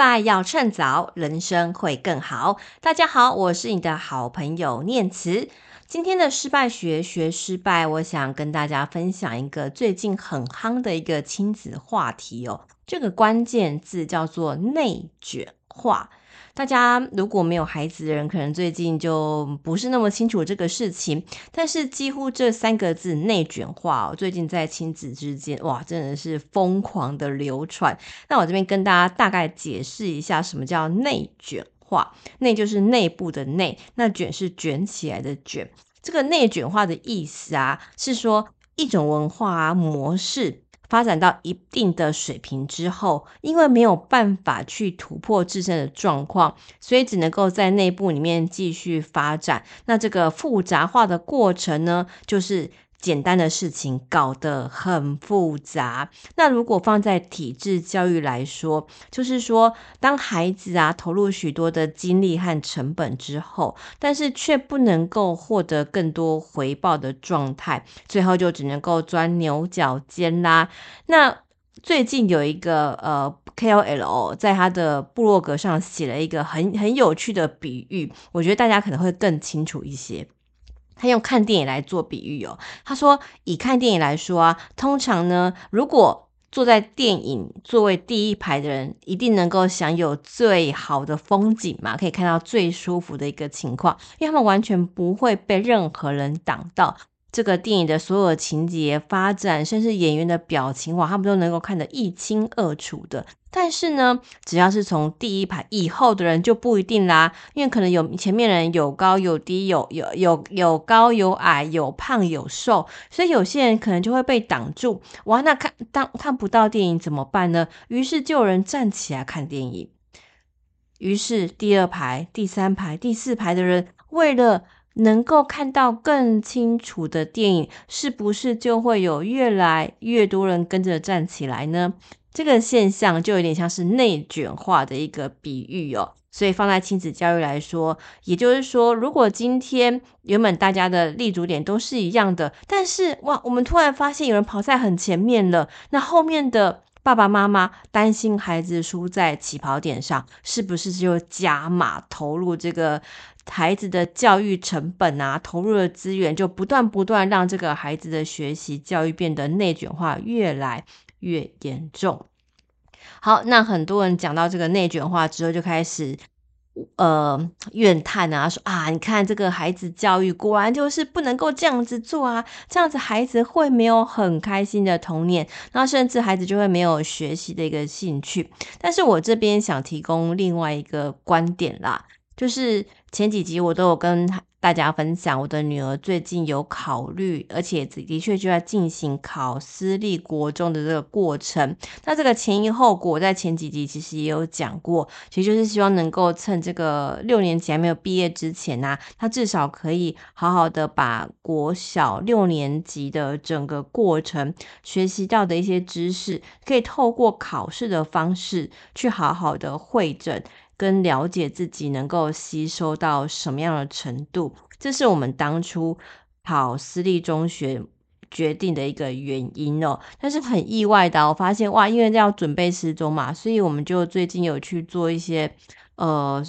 败要趁早，人生会更好。大家好，我是你的好朋友念慈。今天的失败学学失败，我想跟大家分享一个最近很夯的一个亲子话题哦。这个关键字叫做内卷化。大家如果没有孩子的人，可能最近就不是那么清楚这个事情。但是几乎这三个字“内卷化”哦，最近在亲子之间，哇，真的是疯狂的流传。那我这边跟大家大概解释一下，什么叫内卷化？内就是内部的内，那卷是卷起来的卷。这个内卷化的意思啊，是说一种文化啊模式。发展到一定的水平之后，因为没有办法去突破自身的状况，所以只能够在内部里面继续发展。那这个复杂化的过程呢，就是。简单的事情搞得很复杂。那如果放在体制教育来说，就是说，当孩子啊投入许多的精力和成本之后，但是却不能够获得更多回报的状态，最后就只能够钻牛角尖啦。那最近有一个呃 KOL 在他的部落格上写了一个很很有趣的比喻，我觉得大家可能会更清楚一些。他用看电影来做比喻哦，他说以看电影来说啊，通常呢，如果坐在电影座位第一排的人，一定能够享有最好的风景嘛，可以看到最舒服的一个情况，因为他们完全不会被任何人挡到。这个电影的所有情节发展，甚至演员的表情，哇，他们都能够看得一清二楚的。但是呢，只要是从第一排以后的人就不一定啦，因为可能有前面人有高有低，有有有有高有矮，有胖有瘦，所以有些人可能就会被挡住。哇，那看当看不到电影怎么办呢？于是就有人站起来看电影。于是第二排、第三排、第四排的人为了能够看到更清楚的电影，是不是就会有越来越多人跟着站起来呢？这个现象就有点像是内卷化的一个比喻哦。所以放在亲子教育来说，也就是说，如果今天原本大家的立足点都是一样的，但是哇，我们突然发现有人跑在很前面了，那后面的。爸爸妈妈担心孩子输在起跑点上，是不是就加码投入这个孩子的教育成本啊？投入的资源就不断不断让这个孩子的学习教育变得内卷化越来越严重。好，那很多人讲到这个内卷化之后，就开始。呃，怨叹啊，说啊，你看这个孩子教育果然就是不能够这样子做啊，这样子孩子会没有很开心的童年，那甚至孩子就会没有学习的一个兴趣。但是我这边想提供另外一个观点啦，就是前几集我都有跟大家分享，我的女儿最近有考虑，而且的确就在进行考私立国中的这个过程。那这个前因后果，在前几集其实也有讲过，其实就是希望能够趁这个六年级还没有毕业之前呢，她至少可以好好的把国小六年级的整个过程学习到的一些知识，可以透过考试的方式去好好的汇整。跟了解自己能够吸收到什么样的程度，这是我们当初跑私立中学决定的一个原因哦。但是很意外的，我发现哇，因为要准备失踪嘛，所以我们就最近有去做一些呃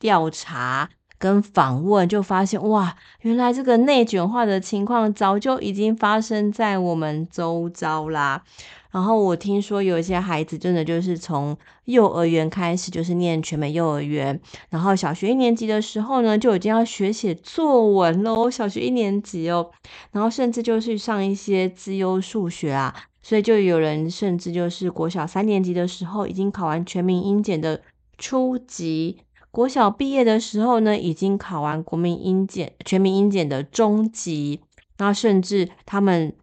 调查跟访问，就发现哇，原来这个内卷化的情况早就已经发生在我们周遭啦。然后我听说有一些孩子真的就是从幼儿园开始就是念全美幼儿园，然后小学一年级的时候呢就已经要学写作文喽，小学一年级哦，然后甚至就是上一些资优数学啊，所以就有人甚至就是国小三年级的时候已经考完全民英检的初级，国小毕业的时候呢已经考完国民英检全民英检的中级，那甚至他们。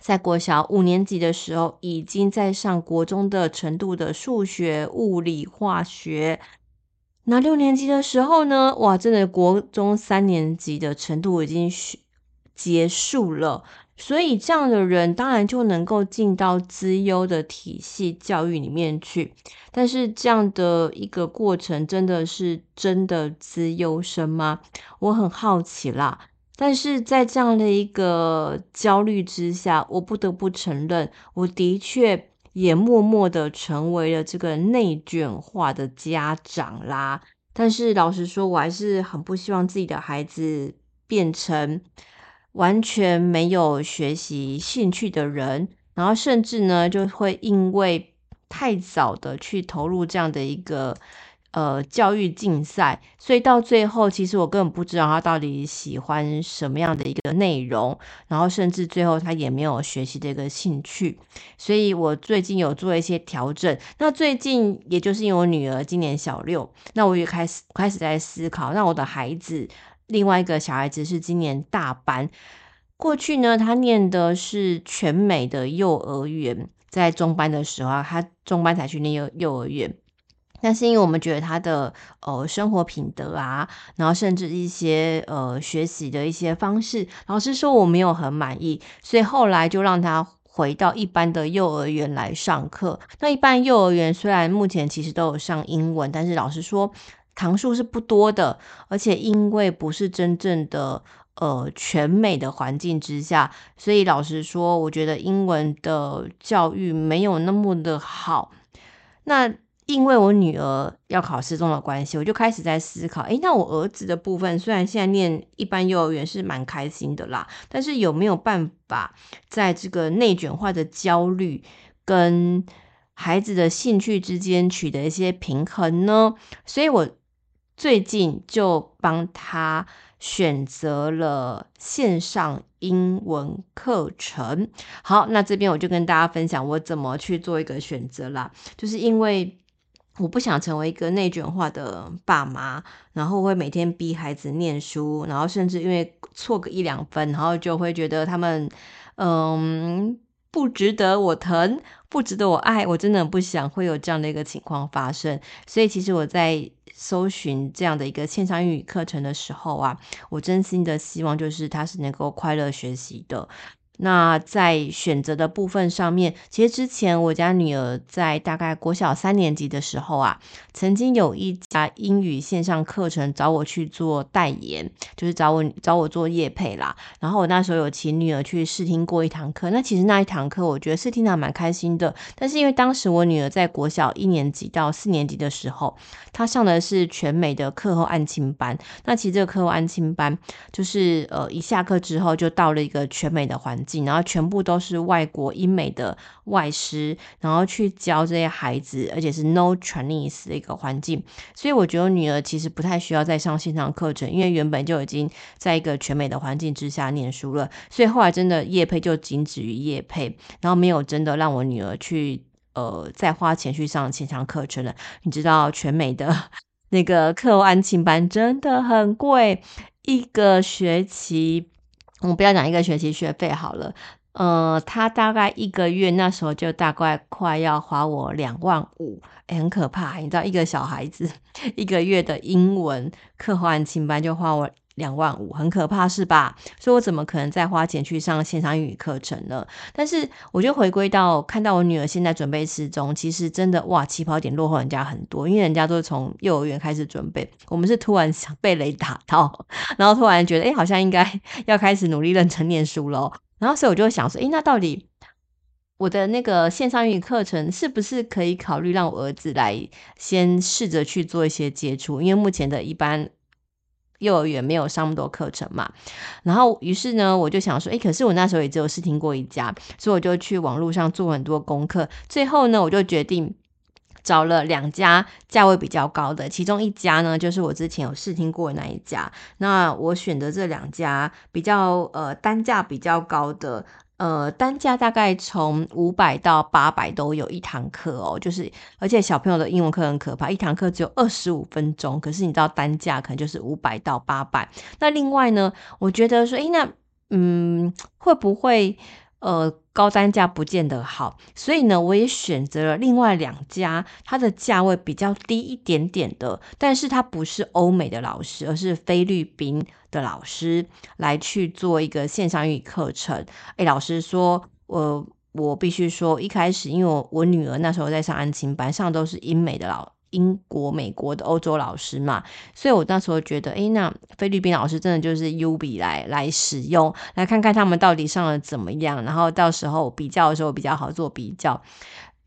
在国小五年级的时候，已经在上国中的程度的数学、物理、化学。那六年级的时候呢？哇，真的国中三年级的程度已经学结束了。所以这样的人当然就能够进到资优的体系教育里面去。但是这样的一个过程，真的是真的资优生吗？我很好奇啦。但是在这样的一个焦虑之下，我不得不承认，我的确也默默的成为了这个内卷化的家长啦。但是老实说，我还是很不希望自己的孩子变成完全没有学习兴趣的人，然后甚至呢，就会因为太早的去投入这样的一个。呃，教育竞赛，所以到最后，其实我根本不知道他到底喜欢什么样的一个内容，然后甚至最后他也没有学习的一个兴趣。所以我最近有做一些调整。那最近，也就是因为我女儿今年小六，那我也开始开始在思考，那我的孩子另外一个小孩子是今年大班，过去呢，他念的是全美的幼儿园，在中班的时候，他中班才去念幼幼儿园。但是因为我们觉得他的呃生活品德啊，然后甚至一些呃学习的一些方式，老师说我没有很满意，所以后来就让他回到一般的幼儿园来上课。那一般幼儿园虽然目前其实都有上英文，但是老实说堂数是不多的，而且因为不是真正的呃全美的环境之下，所以老实说，我觉得英文的教育没有那么的好。那因为我女儿要考试中的关系，我就开始在思考，诶，那我儿子的部分虽然现在念一般幼儿园是蛮开心的啦，但是有没有办法在这个内卷化的焦虑跟孩子的兴趣之间取得一些平衡呢？所以我最近就帮他选择了线上英文课程。好，那这边我就跟大家分享我怎么去做一个选择啦，就是因为。我不想成为一个内卷化的爸妈，然后会每天逼孩子念书，然后甚至因为错个一两分，然后就会觉得他们，嗯，不值得我疼，不值得我爱。我真的不想会有这样的一个情况发生。所以其实我在搜寻这样的一个线上英语课程的时候啊，我真心的希望就是他是能够快乐学习的。那在选择的部分上面，其实之前我家女儿在大概国小三年级的时候啊，曾经有一家英语线上课程找我去做代言，就是找我找我做业配啦。然后我那时候有请女儿去试听过一堂课，那其实那一堂课我觉得试听的蛮开心的。但是因为当时我女儿在国小一年级到四年级的时候，她上的是全美的课后安亲班。那其实这个课后安亲班就是呃一下课之后就到了一个全美的环。然后全部都是外国英美的外师，然后去教这些孩子，而且是 no Chinese 的一个环境，所以我觉得女儿其实不太需要再上线上课程，因为原本就已经在一个全美的环境之下念书了，所以后来真的业配就仅止于业配，然后没有真的让我女儿去呃再花钱去上线上课程了。你知道全美的那个课后安亲班真的很贵，一个学期。我们不要讲一个学期学费好了，呃，他大概一个月那时候就大概快要花我两万五，很可怕。你知道，一个小孩子 一个月的英文课后安亲班就花我。两万五，很可怕是吧？所以我怎么可能再花钱去上线上英语课程呢？但是我就回归到看到我女儿现在准备失踪，其实真的哇，起跑点落后人家很多，因为人家都是从幼儿园开始准备，我们是突然想被雷打到，然后突然觉得哎、好像应该 要开始努力认真念书喽。然后所以我就想说，哎、那到底我的那个线上英语课程是不是可以考虑让我儿子来先试着去做一些接触？因为目前的一般。幼儿园没有上那么多课程嘛，然后于是呢，我就想说，诶，可是我那时候也只有试听过一家，所以我就去网络上做很多功课，最后呢，我就决定找了两家价位比较高的，其中一家呢，就是我之前有试听过那一家，那我选择这两家比较呃单价比较高的。呃，单价大概从五百到八百都有一堂课哦，就是而且小朋友的英文课很可怕，一堂课只有二十五分钟，可是你知道单价可能就是五百到八百。那另外呢，我觉得说，诶，那嗯，会不会？呃，高单价不见得好，所以呢，我也选择了另外两家，它的价位比较低一点点的，但是它不是欧美的老师，而是菲律宾的老师来去做一个线上英语课程。诶，老师说，我我必须说，一开始因为我我女儿那时候在上安亲班，上都是英美的老。英国、美国的欧洲老师嘛，所以我那时候觉得，诶，那菲律宾老师真的就是优比来来使用，来看看他们到底上的怎么样，然后到时候比较的时候比较好做比较。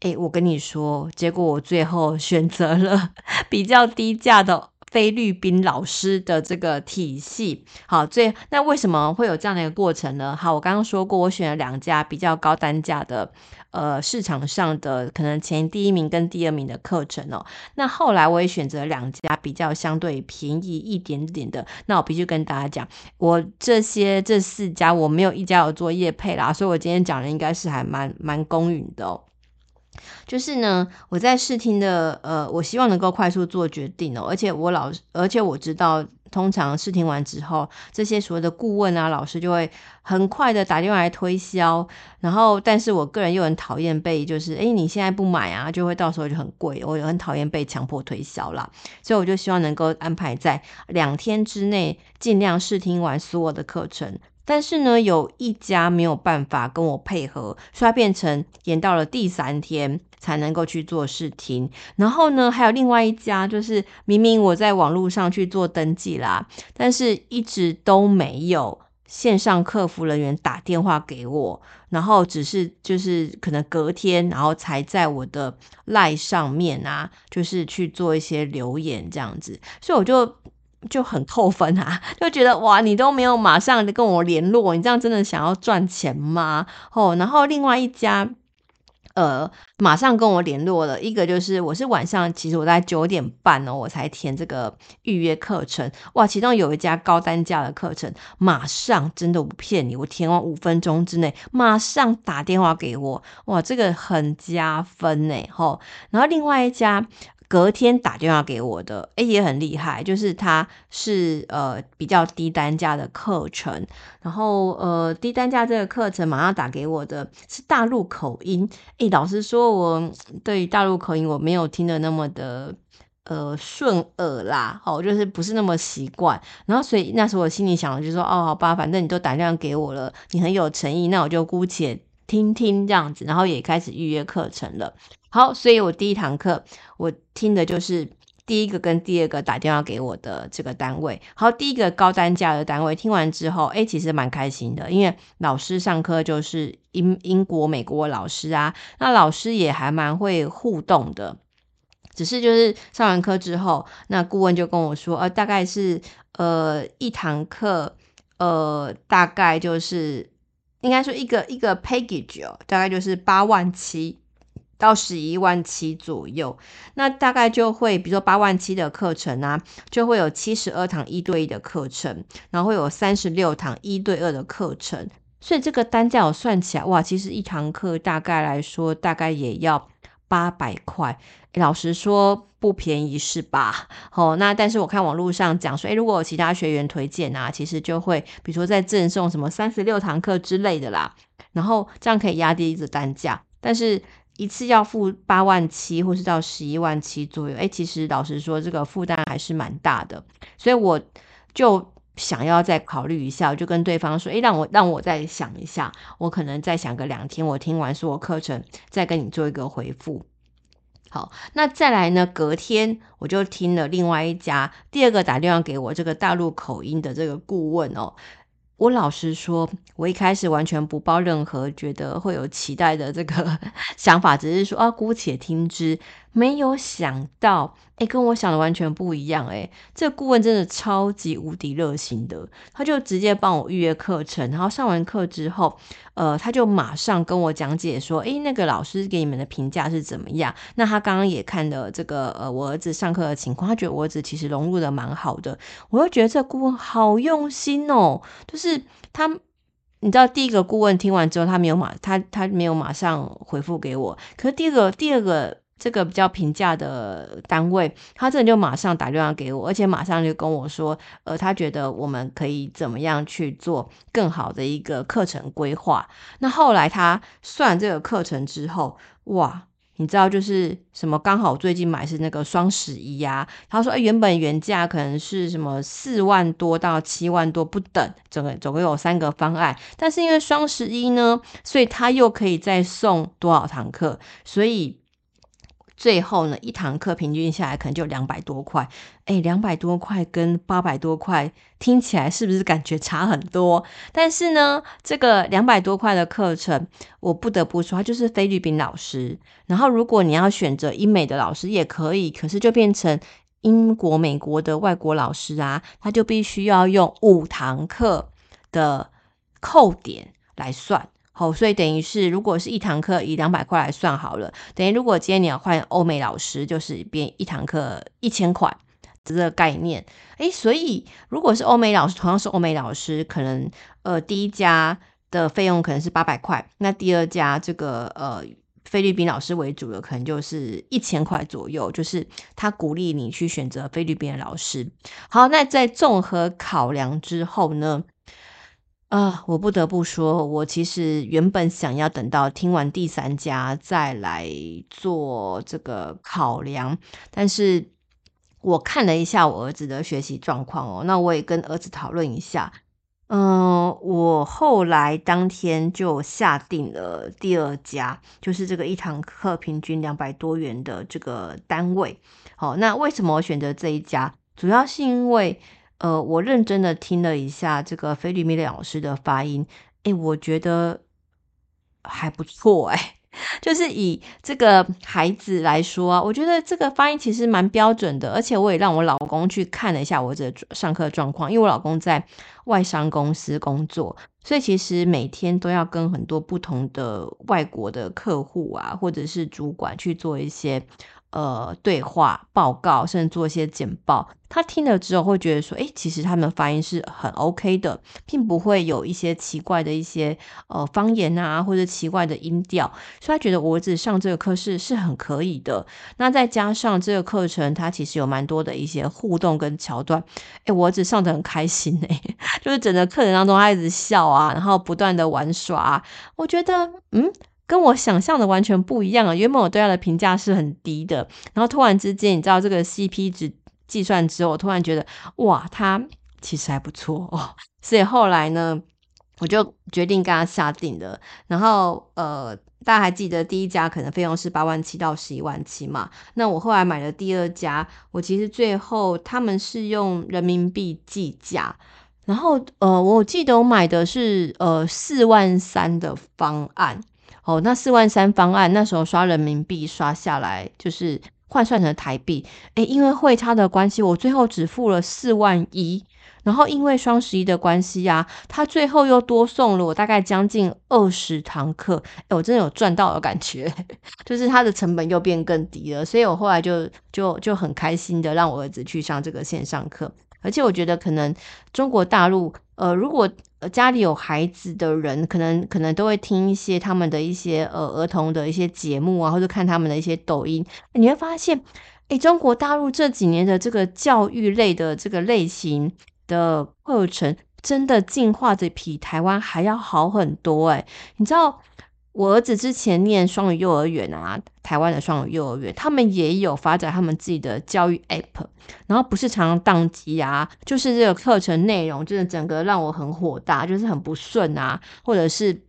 诶，我跟你说，结果我最后选择了 比较低价的。菲律宾老师的这个体系，好，最那为什么会有这样的一个过程呢？好，我刚刚说过，我选了两家比较高单价的，呃，市场上的可能前第一名跟第二名的课程哦。那后来我也选择两家比较相对便宜一点点的。那我必须跟大家讲，我这些这四家我没有一家有做业配啦，所以我今天讲的应该是还蛮蛮公允的哦。就是呢，我在试听的，呃，我希望能够快速做决定哦，而且我老，而且我知道，通常试听完之后，这些所谓的顾问啊、老师就会很快的打电话来推销，然后，但是我个人又很讨厌被，就是，诶，你现在不买啊，就会到时候就很贵，我也很讨厌被强迫推销啦，所以我就希望能够安排在两天之内，尽量试听完所有的课程。但是呢，有一家没有办法跟我配合，所以它变成延到了第三天才能够去做试听。然后呢，还有另外一家，就是明明我在网络上去做登记啦，但是一直都没有线上客服人员打电话给我，然后只是就是可能隔天，然后才在我的赖上面啊，就是去做一些留言这样子，所以我就。就很扣分啊，就觉得哇，你都没有马上跟我联络，你这样真的想要赚钱吗？哦，然后另外一家，呃，马上跟我联络了，一个就是我是晚上，其实我在九点半哦，我才填这个预约课程，哇，其中有一家高单价的课程，马上真的不骗你，我填完五分钟之内，马上打电话给我，哇，这个很加分呢，吼，然后另外一家。隔天打电话给我的，诶，也很厉害，就是他是呃比较低单价的课程，然后呃低单价这个课程马上打给我的是大陆口音，诶，老实说，我对于大陆口音我没有听的那么的呃顺耳啦，哦，就是不是那么习惯，然后所以那时候我心里想的就是说，哦，好吧，反正你都打电话给我了，你很有诚意，那我就姑且听听这样子，然后也开始预约课程了。好，所以我第一堂课我听的就是第一个跟第二个打电话给我的这个单位。好，第一个高单价的单位听完之后，诶，其实蛮开心的，因为老师上课就是英英国、美国老师啊，那老师也还蛮会互动的。只是就是上完课之后，那顾问就跟我说，呃，大概是呃一堂课，呃，大概就是应该说一个一个 package 哦，大概就是八万七。到十一万七左右，那大概就会，比如说八万七的课程啊，就会有七十二堂一对一的课程，然后会有三十六堂一对二的课程，所以这个单价我算起来，哇，其实一堂课大概来说，大概也要八百块。老实说不便宜是吧？哦，那但是我看网络上讲说，诶，如果有其他学员推荐啊，其实就会，比如说再赠送什么三十六堂课之类的啦，然后这样可以压低一个单价，但是。一次要付八万七，或是到十一万七左右，诶，其实老实说，这个负担还是蛮大的，所以我就想要再考虑一下，就跟对方说，诶，让我让我再想一下，我可能再想个两天，我听完所有课程，再跟你做一个回复。好，那再来呢，隔天我就听了另外一家第二个打电话给我这个大陆口音的这个顾问哦。我老实说，我一开始完全不抱任何觉得会有期待的这个 想法，只是说啊，姑且听之。没有想到，诶，跟我想的完全不一样，诶，这个顾问真的超级无敌热心的，他就直接帮我预约课程，然后上完课之后，呃，他就马上跟我讲解说，诶，那个老师给你们的评价是怎么样？那他刚刚也看了这个，呃，我儿子上课的情况，他觉得我儿子其实融入的蛮好的，我又觉得这顾问好用心哦，就是他，你知道，第一个顾问听完之后，他没有马，他他没有马上回复给我，可是第二个，第二个。这个比较平价的单位，他这就马上打电话给我，而且马上就跟我说，呃，他觉得我们可以怎么样去做更好的一个课程规划。那后来他算这个课程之后，哇，你知道就是什么？刚好最近买是那个双十一呀，他说，哎，原本原价可能是什么四万多到七万多不等，整个总共有三个方案，但是因为双十一呢，所以他又可以再送多少堂课，所以。最后呢，一堂课平均下来可能就两百多块。哎，两百多块跟八百多块听起来是不是感觉差很多？但是呢，这个两百多块的课程，我不得不说，它就是菲律宾老师。然后，如果你要选择英美的老师也可以，可是就变成英国、美国的外国老师啊，他就必须要用五堂课的扣点来算。好，所以等于是，如果是一堂课以两百块来算好了，等于如果今天你要换欧美老师，就是变一堂课一千块这个概念。诶，所以如果是欧美老师，同样是欧美老师，可能呃第一家的费用可能是八百块，那第二家这个呃菲律宾老师为主的，可能就是一千块左右，就是他鼓励你去选择菲律宾的老师。好，那在综合考量之后呢？啊、我不得不说，我其实原本想要等到听完第三家再来做这个考量，但是我看了一下我儿子的学习状况哦，那我也跟儿子讨论一下，嗯、我后来当天就下定了第二家，就是这个一堂课平均两百多元的这个单位。好，那为什么我选择这一家？主要是因为。呃，我认真的听了一下这个菲律宾老师的发音，诶，我觉得还不错，诶，就是以这个孩子来说啊，我觉得这个发音其实蛮标准的，而且我也让我老公去看了一下我这上课状况，因为我老公在外商公司工作，所以其实每天都要跟很多不同的外国的客户啊，或者是主管去做一些。呃，对话报告，甚至做一些简报，他听了之后会觉得说，诶，其实他们发音是很 OK 的，并不会有一些奇怪的一些呃方言啊，或者奇怪的音调，所以他觉得我儿子上这个课是是很可以的。那再加上这个课程，它其实有蛮多的一些互动跟桥段，诶，我儿子上得很开心诶，就是整个课程当中他一直笑啊，然后不断的玩耍啊，我觉得嗯。跟我想象的完全不一样啊！原本我对他的评价是很低的，然后突然之间，你知道这个 CP 值计算之后，我突然觉得哇，他其实还不错哦。所以后来呢，我就决定跟他下定了。然后呃，大家还记得第一家可能费用是八万七到十一万七嘛？那我后来买了第二家，我其实最后他们是用人民币计价，然后呃，我记得我买的是呃四万三的方案。哦，那四万三方案那时候刷人民币刷下来，就是换算成台币，诶，因为汇差的关系，我最后只付了四万一。然后因为双十一的关系呀，他最后又多送了我大概将近二十堂课，诶，我真的有赚到的感觉，就是它的成本又变更低了，所以我后来就就就很开心的让我儿子去上这个线上课。而且我觉得，可能中国大陆，呃，如果家里有孩子的人，可能可能都会听一些他们的一些呃儿童的一些节目啊，或者看他们的一些抖音，你会发现，诶，中国大陆这几年的这个教育类的这个类型的课程，真的进化的比台湾还要好很多哎，你知道？我儿子之前念双语幼儿园啊，台湾的双语幼儿园，他们也有发展他们自己的教育 app，然后不是常常宕机啊，就是这个课程内容真的整个让我很火大，就是很不顺啊，或者是。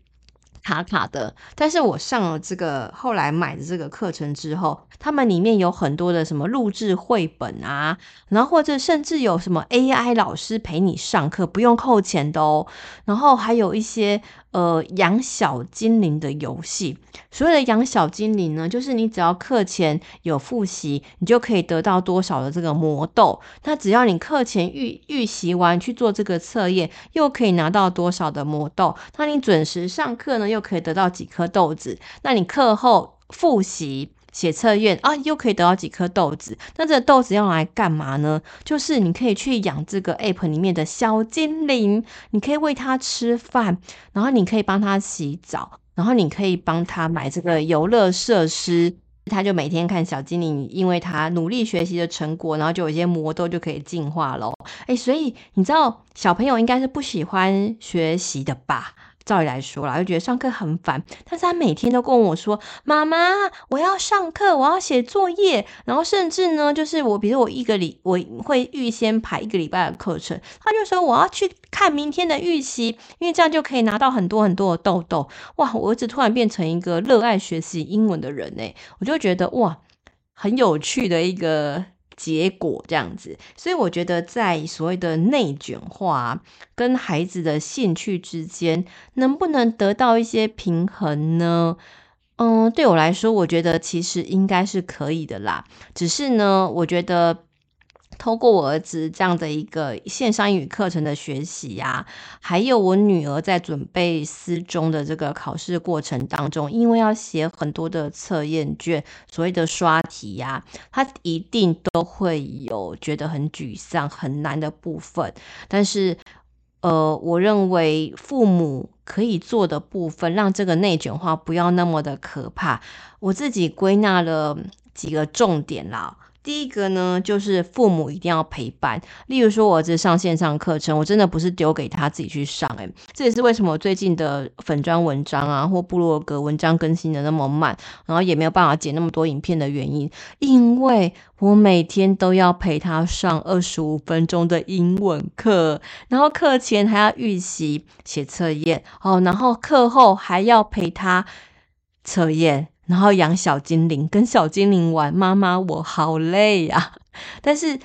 卡卡的，但是我上了这个后来买的这个课程之后，他们里面有很多的什么录制绘本啊，然后或者甚至有什么 AI 老师陪你上课，不用扣钱的哦，然后还有一些呃养小精灵的游戏。所谓的养小精灵呢，就是你只要课前有复习，你就可以得到多少的这个魔豆。那只要你课前预预习完去做这个测验，又可以拿到多少的魔豆。那你准时上课呢，又可以得到几颗豆子，那你课后复习写测验啊，又可以得到几颗豆子。那这个豆子要来干嘛呢？就是你可以去养这个 app 里面的小精灵，你可以喂它吃饭，然后你可以帮它洗澡，然后你可以帮它买这个游乐设施。他就每天看小精灵，因为他努力学习的成果，然后就有一些魔豆就可以进化喽。诶，所以你知道小朋友应该是不喜欢学习的吧？照理来说啦，就觉得上课很烦，但是他每天都跟我说：“妈妈，我要上课，我要写作业。”然后甚至呢，就是我，比如我一个礼，我会预先排一个礼拜的课程，他就说我要去看明天的预习，因为这样就可以拿到很多很多的豆豆。哇，我儿子突然变成一个热爱学习英文的人诶，我就觉得哇。很有趣的一个结果，这样子。所以我觉得，在所谓的内卷化跟孩子的兴趣之间，能不能得到一些平衡呢？嗯，对我来说，我觉得其实应该是可以的啦。只是呢，我觉得。透过我儿子这样的一个线上英语课程的学习呀，还有我女儿在准备私中的这个考试过程当中，因为要写很多的测验卷，所谓的刷题呀，她一定都会有觉得很沮丧、很难的部分。但是，呃，我认为父母可以做的部分，让这个内卷化不要那么的可怕。我自己归纳了几个重点啦。第一个呢，就是父母一定要陪伴。例如说，我儿子上线上课程，我真的不是丢给他自己去上，诶，这也是为什么最近的粉专文章啊，或部落格文章更新的那么慢，然后也没有办法剪那么多影片的原因，因为我每天都要陪他上二十五分钟的英文课，然后课前还要预习写测验，哦，然后课后还要陪他测验。然后养小精灵，跟小精灵玩，妈妈我好累呀、但是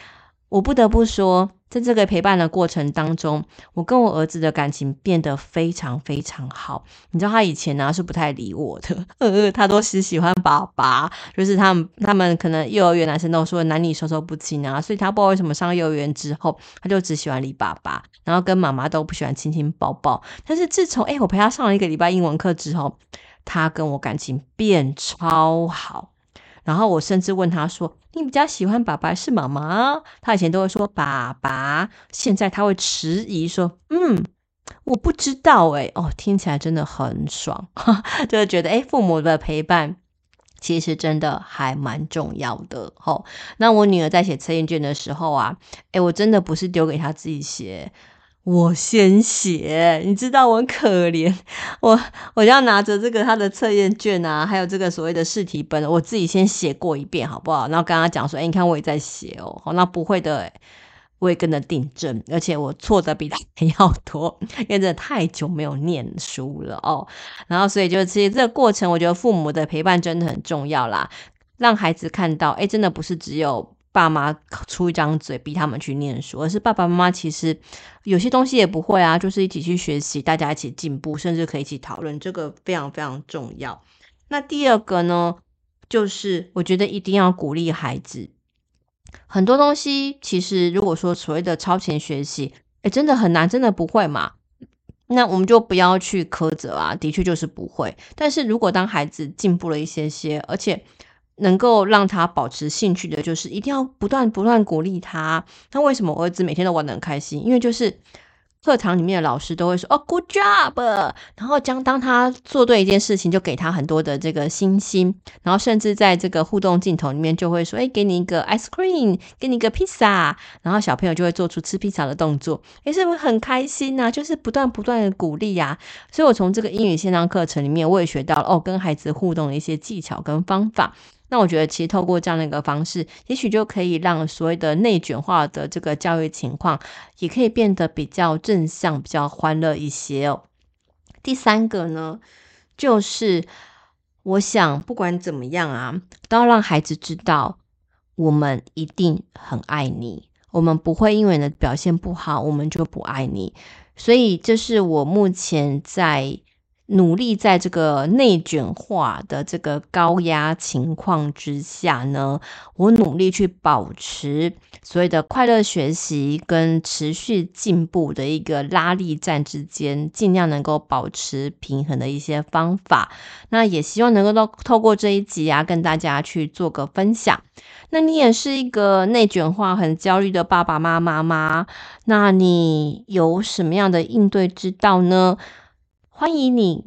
我不得不说，在这个陪伴的过程当中，我跟我儿子的感情变得非常非常好。你知道他以前呢、是不太理我的，呃，他都是喜欢爸爸，就是他们他们可能幼儿园男生都说男女授受不亲啊，所以他不知道为什么上幼儿园之后，他就只喜欢理爸爸，然后跟妈妈都不喜欢亲亲抱抱。但是自从诶我陪他上了一个礼拜英文课之后，他跟我感情变超好，然后我甚至问他说：“你比较喜欢爸爸是妈妈？”他以前都会说爸爸，现在他会迟疑说：“嗯，我不知道。”哎，哦，听起来真的很爽，就是觉得诶父母的陪伴其实真的还蛮重要的。吼，那我女儿在写测验卷的时候啊，诶我真的不是丢给她自己写。我先写，你知道我很可怜，我我要拿着这个他的测验卷啊，还有这个所谓的试题本，我自己先写过一遍，好不好？然后跟他讲说，哎，你看我也在写哦，好，那不会的，我也跟着订正，而且我错的比他还要多，因为真的太久没有念书了哦。然后所以就其实这个过程，我觉得父母的陪伴真的很重要啦，让孩子看到，哎，真的不是只有。爸妈出一张嘴逼他们去念书，而是爸爸妈妈其实有些东西也不会啊，就是一起去学习，大家一起进步，甚至可以一起讨论，这个非常非常重要。那第二个呢，就是我觉得一定要鼓励孩子，很多东西其实如果说所谓的超前学习，诶，真的很难，真的不会嘛？那我们就不要去苛责啊，的确就是不会。但是如果当孩子进步了一些些，而且能够让他保持兴趣的，就是一定要不断不断鼓励他。那为什么我儿子每天都玩得很开心？因为就是课堂里面的老师都会说：“哦，good job。”然后将当他做对一件事情，就给他很多的这个星星。然后甚至在这个互动镜头里面就会说：“诶，给你一个 ice cream，给你一个披萨。”然后小朋友就会做出吃披萨的动作，诶，是不是很开心呐？就是不断不断的鼓励呀。所以我从这个英语线上课程里面，我也学到了哦，跟孩子互动的一些技巧跟方法。那我觉得，其实透过这样的一个方式，也许就可以让所谓的内卷化的这个教育情况，也可以变得比较正向、比较欢乐一些哦。第三个呢，就是我想不管怎么样啊，都要让孩子知道，我们一定很爱你，我们不会因为你的表现不好，我们就不爱你。所以，这是我目前在。努力在这个内卷化的这个高压情况之下呢，我努力去保持所谓的快乐学习跟持续进步的一个拉力战之间，尽量能够保持平衡的一些方法。那也希望能够透透过这一集啊，跟大家去做个分享。那你也是一个内卷化很焦虑的爸爸妈妈吗？那你有什么样的应对之道呢？欢迎你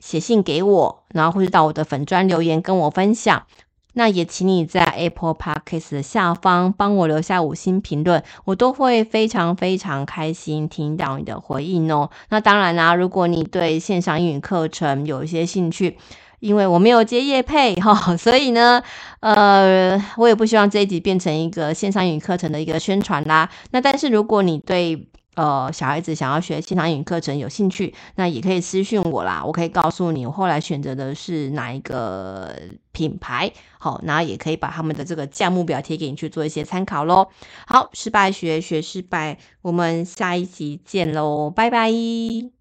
写信给我，然后或者到我的粉专留言跟我分享。那也请你在 Apple Podcast 的下方帮我留下五星评论，我都会非常非常开心听到你的回应哦。那当然啦，如果你对线上英语课程有一些兴趣，因为我没有接业配哈，所以呢，呃，我也不希望这一集变成一个线上英语课程的一个宣传啦。那但是如果你对呃小孩子想要学线上英语课程有兴趣，那也可以私讯我啦，我可以告诉你我后来选择的是哪一个品牌。好，然后也可以把他们的这个价目表贴给你去做一些参考喽。好，失败学学失败，我们下一集见喽，拜拜。